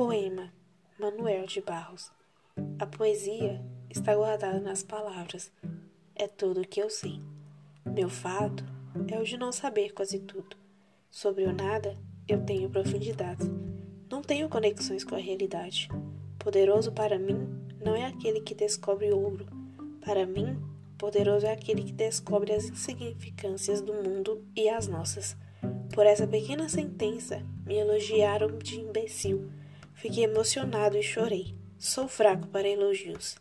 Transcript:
Poema Manuel de Barros A poesia está guardada nas palavras. É tudo o que eu sei. Meu fato é o de não saber quase tudo. Sobre o nada, eu tenho profundidades. Não tenho conexões com a realidade. Poderoso para mim não é aquele que descobre ouro. Para mim, poderoso é aquele que descobre as insignificâncias do mundo e as nossas. Por essa pequena sentença, me elogiaram de imbecil. Fiquei emocionado e chorei. Sou fraco para elogios.